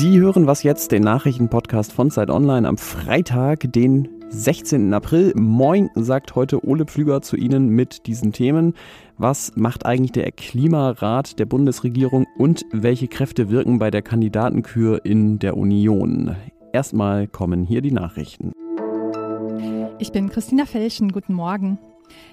Sie hören was jetzt, den Nachrichtenpodcast von Zeit Online am Freitag, den 16. April. Moin, sagt heute Ole Pflüger zu Ihnen mit diesen Themen. Was macht eigentlich der Klimarat der Bundesregierung und welche Kräfte wirken bei der Kandidatenkür in der Union? Erstmal kommen hier die Nachrichten. Ich bin Christina Felschen. Guten Morgen.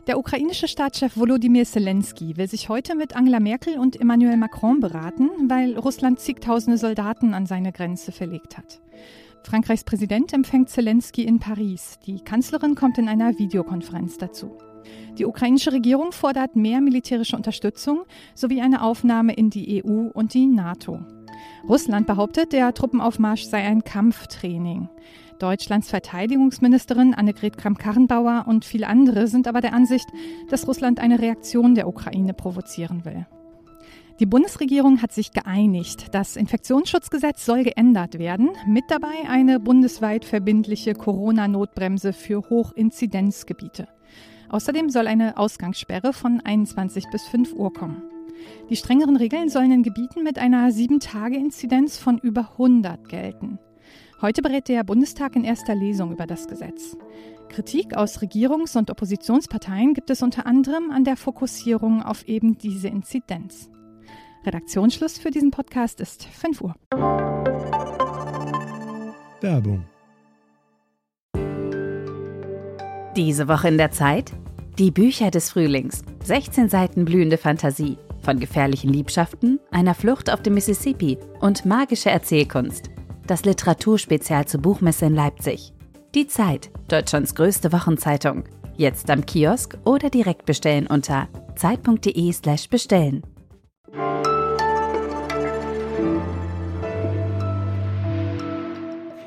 Der ukrainische Staatschef Volodymyr Zelensky will sich heute mit Angela Merkel und Emmanuel Macron beraten, weil Russland zigtausende Soldaten an seine Grenze verlegt hat. Frankreichs Präsident empfängt Zelensky in Paris. Die Kanzlerin kommt in einer Videokonferenz dazu. Die ukrainische Regierung fordert mehr militärische Unterstützung sowie eine Aufnahme in die EU und die NATO. Russland behauptet, der Truppenaufmarsch sei ein Kampftraining. Deutschlands Verteidigungsministerin Annegret Kramp-Karrenbauer und viele andere sind aber der Ansicht, dass Russland eine Reaktion der Ukraine provozieren will. Die Bundesregierung hat sich geeinigt. Das Infektionsschutzgesetz soll geändert werden. Mit dabei eine bundesweit verbindliche Corona-Notbremse für Hochinzidenzgebiete. Außerdem soll eine Ausgangssperre von 21 bis 5 Uhr kommen. Die strengeren Regeln sollen in Gebieten mit einer 7-Tage-Inzidenz von über 100 gelten. Heute berät der Bundestag in erster Lesung über das Gesetz. Kritik aus Regierungs- und Oppositionsparteien gibt es unter anderem an der Fokussierung auf eben diese Inzidenz. Redaktionsschluss für diesen Podcast ist 5 Uhr. Werbung. Diese Woche in der Zeit? Die Bücher des Frühlings. 16 Seiten blühende Fantasie. Von gefährlichen Liebschaften, einer Flucht auf dem Mississippi und magische Erzählkunst. Das Literaturspezial zur Buchmesse in Leipzig. Die Zeit, Deutschlands größte Wochenzeitung. Jetzt am Kiosk oder direkt bestellen unter zeit.de/slash bestellen.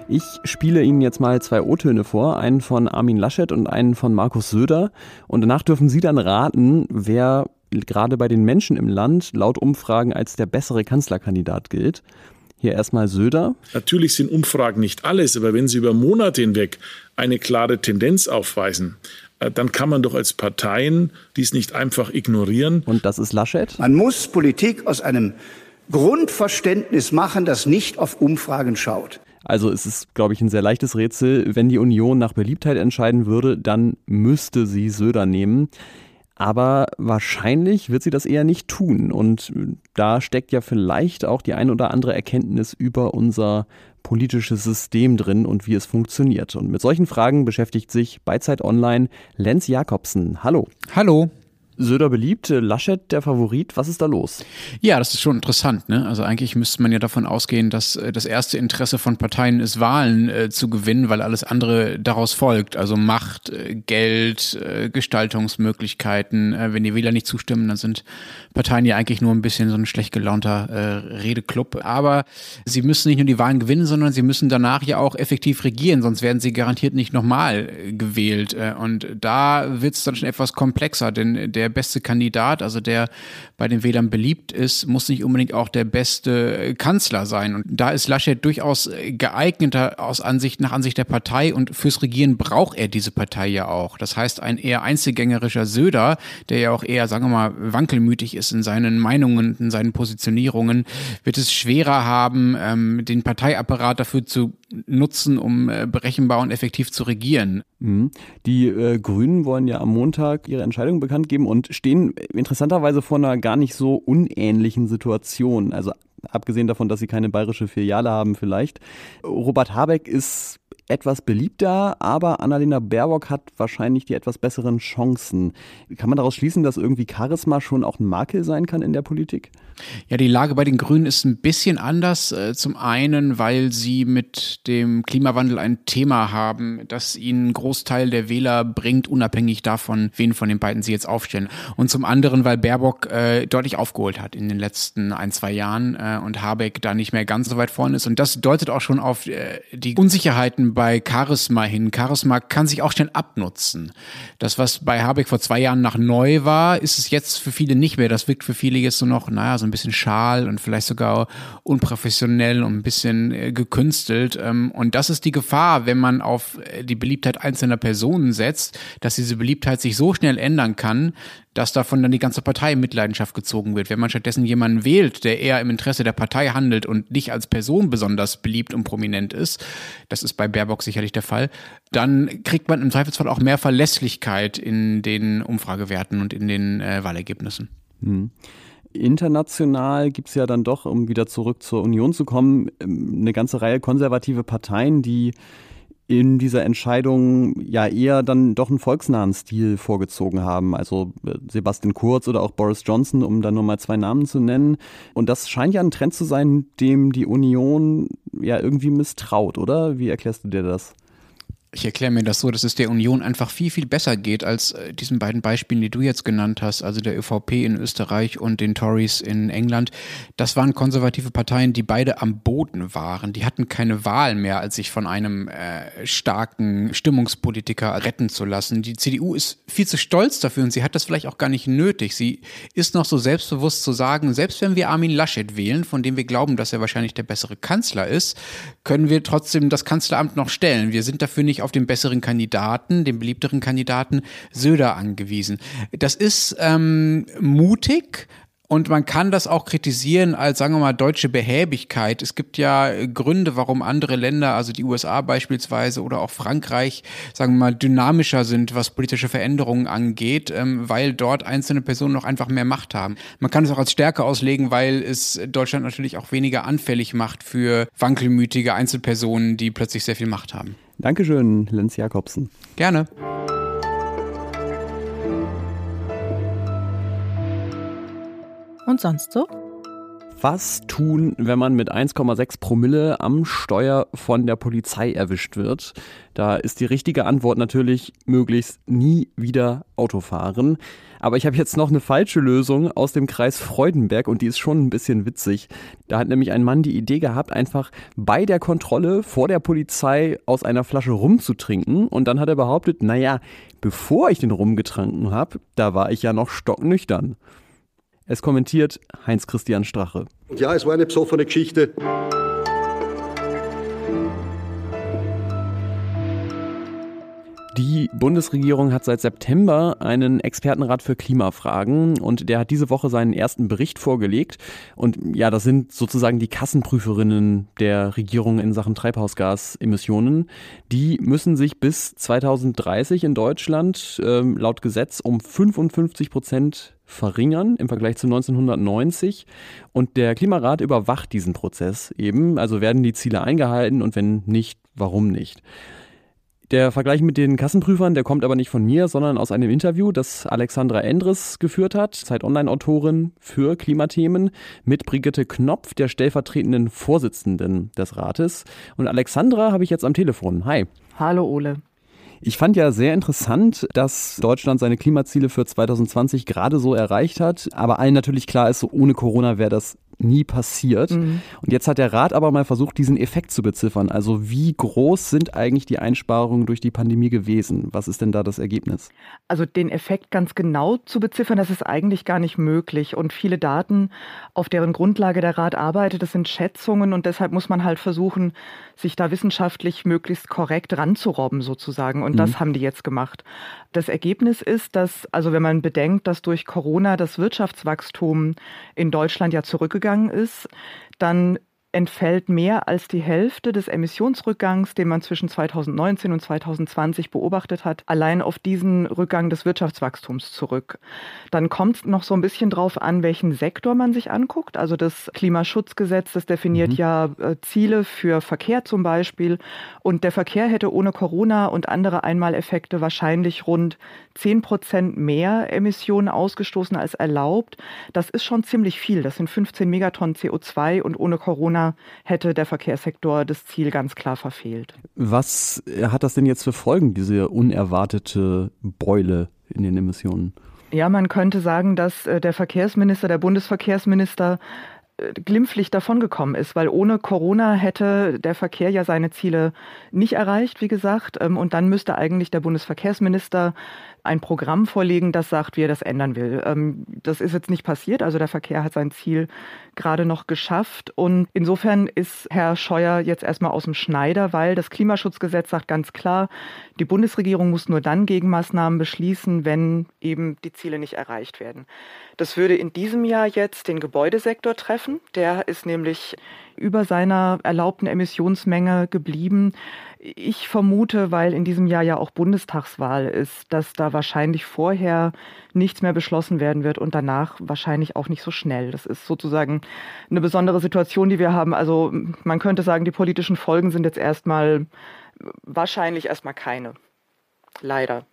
Ich spiele Ihnen jetzt mal zwei O-Töne vor, einen von Armin Laschet und einen von Markus Söder. Und danach dürfen Sie dann raten, wer gerade bei den Menschen im Land laut Umfragen als der bessere Kanzlerkandidat gilt. Hier erstmal Söder. Natürlich sind Umfragen nicht alles, aber wenn sie über Monate hinweg eine klare Tendenz aufweisen, äh, dann kann man doch als Parteien dies nicht einfach ignorieren. Und das ist Laschet. Man muss Politik aus einem Grundverständnis machen, das nicht auf Umfragen schaut. Also es ist, glaube ich, ein sehr leichtes Rätsel. Wenn die Union nach Beliebtheit entscheiden würde, dann müsste sie Söder nehmen. Aber wahrscheinlich wird sie das eher nicht tun. Und da steckt ja vielleicht auch die ein oder andere Erkenntnis über unser politisches System drin und wie es funktioniert. Und mit solchen Fragen beschäftigt sich bei Zeit Online Lenz Jakobsen. Hallo. Hallo. Söder beliebt, Laschet der Favorit. Was ist da los? Ja, das ist schon interessant. Ne? Also eigentlich müsste man ja davon ausgehen, dass äh, das erste Interesse von Parteien ist, Wahlen äh, zu gewinnen, weil alles andere daraus folgt. Also Macht, äh, Geld, äh, Gestaltungsmöglichkeiten. Äh, wenn die Wähler nicht zustimmen, dann sind Parteien ja eigentlich nur ein bisschen so ein schlecht gelaunter äh, Redeclub. Aber sie müssen nicht nur die Wahlen gewinnen, sondern sie müssen danach ja auch effektiv regieren, sonst werden sie garantiert nicht nochmal gewählt. Und da wird es dann schon etwas komplexer, denn der beste Kandidat, also der bei den Wählern beliebt ist, muss nicht unbedingt auch der beste Kanzler sein. Und da ist Laschet durchaus geeigneter aus Ansicht, nach Ansicht der Partei und fürs Regieren braucht er diese Partei ja auch. Das heißt, ein eher einzelgängerischer Söder, der ja auch eher, sagen wir mal, wankelmütig ist in seinen Meinungen, in seinen Positionierungen, wird es schwerer haben, ähm, den Parteiapparat dafür zu nutzen, um äh, berechenbar und effektiv zu regieren. Mhm. Die äh, Grünen wollen ja am Montag ihre Entscheidung bekannt geben und stehen interessanterweise vor einer gar nicht so unähnlichen Situation. Also abgesehen davon, dass sie keine bayerische Filiale haben vielleicht. Robert Habeck ist etwas beliebter, aber Annalena Baerbock hat wahrscheinlich die etwas besseren Chancen. Kann man daraus schließen, dass irgendwie Charisma schon auch ein Makel sein kann in der Politik? Ja, die Lage bei den Grünen ist ein bisschen anders. Äh, zum einen, weil sie mit dem Klimawandel ein Thema haben, das ihnen einen Großteil der Wähler bringt, unabhängig davon, wen von den beiden sie jetzt aufstellen. Und zum anderen, weil Baerbock äh, deutlich aufgeholt hat in den letzten ein, zwei Jahren äh, und Habeck da nicht mehr ganz so weit vorne ist. Und das deutet auch schon auf äh, die Unsicherheiten bei Charisma hin. Charisma kann sich auch schnell abnutzen. Das, was bei Habeck vor zwei Jahren nach neu war, ist es jetzt für viele nicht mehr. Das wirkt für viele jetzt so noch, naja, so ein bisschen schal und vielleicht sogar unprofessionell und ein bisschen äh, gekünstelt. Ähm, und das ist die Gefahr, wenn man auf äh, die Beliebtheit einzelner Personen setzt, dass diese Beliebtheit sich so schnell ändern kann, dass davon dann die ganze Partei in Mitleidenschaft gezogen wird. Wenn man stattdessen jemanden wählt, der eher im Interesse der Partei handelt und nicht als Person besonders beliebt und prominent ist, das ist bei Baerbock sicherlich der Fall, dann kriegt man im Zweifelsfall auch mehr Verlässlichkeit in den Umfragewerten und in den äh, Wahlergebnissen. Hm. International gibt es ja dann doch, um wieder zurück zur Union zu kommen, ähm, eine ganze Reihe konservative Parteien, die in dieser Entscheidung ja eher dann doch einen volksnahen Stil vorgezogen haben. Also äh, Sebastian Kurz oder auch Boris Johnson, um da nur mal zwei Namen zu nennen. Und das scheint ja ein Trend zu sein, dem die Union ja irgendwie misstraut, oder? Wie erklärst du dir das? Ich erkläre mir das so, dass es der Union einfach viel, viel besser geht als äh, diesen beiden Beispielen, die du jetzt genannt hast, also der ÖVP in Österreich und den Tories in England. Das waren konservative Parteien, die beide am Boden waren. Die hatten keine Wahl mehr, als sich von einem äh, starken Stimmungspolitiker retten zu lassen. Die CDU ist viel zu stolz dafür und sie hat das vielleicht auch gar nicht nötig. Sie ist noch so selbstbewusst zu sagen, selbst wenn wir Armin Laschet wählen, von dem wir glauben, dass er wahrscheinlich der bessere Kanzler ist, können wir trotzdem das Kanzleramt noch stellen. Wir sind dafür nicht auf den besseren Kandidaten, den beliebteren Kandidaten Söder angewiesen. Das ist ähm, mutig, und man kann das auch kritisieren als, sagen wir mal, deutsche Behäbigkeit. Es gibt ja Gründe, warum andere Länder, also die USA beispielsweise oder auch Frankreich, sagen wir mal, dynamischer sind, was politische Veränderungen angeht, ähm, weil dort einzelne Personen noch einfach mehr Macht haben. Man kann es auch als Stärke auslegen, weil es Deutschland natürlich auch weniger anfällig macht für wankelmütige Einzelpersonen, die plötzlich sehr viel Macht haben. Dankeschön, Lenz Jakobsen. Gerne. Und sonst so? Was tun, wenn man mit 1,6 Promille am Steuer von der Polizei erwischt wird? Da ist die richtige Antwort natürlich möglichst nie wieder Auto fahren. Aber ich habe jetzt noch eine falsche Lösung aus dem Kreis Freudenberg und die ist schon ein bisschen witzig. Da hat nämlich ein Mann die Idee gehabt, einfach bei der Kontrolle vor der Polizei aus einer Flasche rumzutrinken und dann hat er behauptet, naja, bevor ich den rumgetrunken habe, da war ich ja noch stocknüchtern. Es kommentiert Heinz-Christian Strache. Ja, es war eine besoffene Geschichte. Die Bundesregierung hat seit September einen Expertenrat für Klimafragen und der hat diese Woche seinen ersten Bericht vorgelegt. Und ja, das sind sozusagen die Kassenprüferinnen der Regierung in Sachen Treibhausgasemissionen. Die müssen sich bis 2030 in Deutschland äh, laut Gesetz um 55 Prozent verringern im Vergleich zu 1990. Und der Klimarat überwacht diesen Prozess eben. Also werden die Ziele eingehalten und wenn nicht, warum nicht? Der Vergleich mit den Kassenprüfern, der kommt aber nicht von mir, sondern aus einem Interview, das Alexandra Endres geführt hat, Zeit Online-Autorin für Klimathemen, mit Brigitte Knopf, der stellvertretenden Vorsitzenden des Rates. Und Alexandra habe ich jetzt am Telefon. Hi. Hallo Ole. Ich fand ja sehr interessant, dass Deutschland seine Klimaziele für 2020 gerade so erreicht hat. Aber allen natürlich klar ist, so ohne Corona wäre das nie passiert. Mhm. Und jetzt hat der Rat aber mal versucht, diesen Effekt zu beziffern. Also wie groß sind eigentlich die Einsparungen durch die Pandemie gewesen? Was ist denn da das Ergebnis? Also den Effekt ganz genau zu beziffern, das ist eigentlich gar nicht möglich. Und viele Daten, auf deren Grundlage der Rat arbeitet, das sind Schätzungen und deshalb muss man halt versuchen, sich da wissenschaftlich möglichst korrekt ranzurobben sozusagen. Und mhm. das haben die jetzt gemacht. Das Ergebnis ist, dass, also wenn man bedenkt, dass durch Corona das Wirtschaftswachstum in Deutschland ja zurückgegangen ist, dann entfällt mehr als die Hälfte des Emissionsrückgangs, den man zwischen 2019 und 2020 beobachtet hat, allein auf diesen Rückgang des Wirtschaftswachstums zurück. Dann kommt es noch so ein bisschen drauf an, welchen Sektor man sich anguckt. Also das Klimaschutzgesetz, das definiert mhm. ja äh, Ziele für Verkehr zum Beispiel. Und der Verkehr hätte ohne Corona und andere Einmaleffekte wahrscheinlich rund 10 Prozent mehr Emissionen ausgestoßen als erlaubt. Das ist schon ziemlich viel. Das sind 15 Megatonnen CO2 und ohne Corona Corona hätte der Verkehrssektor das Ziel ganz klar verfehlt. Was hat das denn jetzt für Folgen, diese unerwartete Beule in den Emissionen? Ja, man könnte sagen, dass äh, der Verkehrsminister, der Bundesverkehrsminister, äh, glimpflich davongekommen ist, weil ohne Corona hätte der Verkehr ja seine Ziele nicht erreicht, wie gesagt. Ähm, und dann müsste eigentlich der Bundesverkehrsminister ein Programm vorlegen, das sagt, wie er das ändern will. Ähm, das ist jetzt nicht passiert. Also der Verkehr hat sein Ziel gerade noch geschafft. Und insofern ist Herr Scheuer jetzt erstmal aus dem Schneider, weil das Klimaschutzgesetz sagt ganz klar, die Bundesregierung muss nur dann Gegenmaßnahmen beschließen, wenn eben die Ziele nicht erreicht werden. Das würde in diesem Jahr jetzt den Gebäudesektor treffen. Der ist nämlich über seiner erlaubten Emissionsmenge geblieben. Ich vermute, weil in diesem Jahr ja auch Bundestagswahl ist, dass da wahrscheinlich vorher nichts mehr beschlossen werden wird und danach wahrscheinlich auch nicht so schnell. Das ist sozusagen eine besondere Situation, die wir haben. Also man könnte sagen, die politischen Folgen sind jetzt erstmal wahrscheinlich erstmal keine. Leider.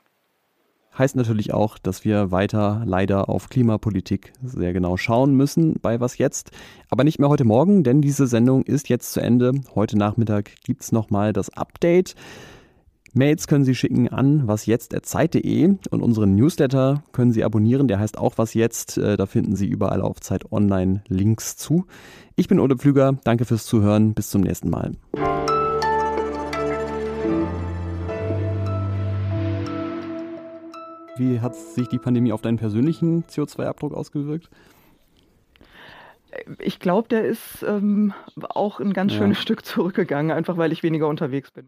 Heißt natürlich auch, dass wir weiter leider auf Klimapolitik sehr genau schauen müssen bei Was Jetzt. Aber nicht mehr heute Morgen, denn diese Sendung ist jetzt zu Ende. Heute Nachmittag gibt es nochmal das Update. Mails können Sie schicken an wasjetzt.zeit.de und unseren Newsletter können Sie abonnieren. Der heißt auch Was Jetzt. Äh, da finden Sie überall auf Zeit Online Links zu. Ich bin Ole Pflüger. Danke fürs Zuhören. Bis zum nächsten Mal. Wie hat sich die Pandemie auf deinen persönlichen CO2-Abdruck ausgewirkt? Ich glaube, der ist ähm, auch ein ganz ja. schönes Stück zurückgegangen, einfach weil ich weniger unterwegs bin.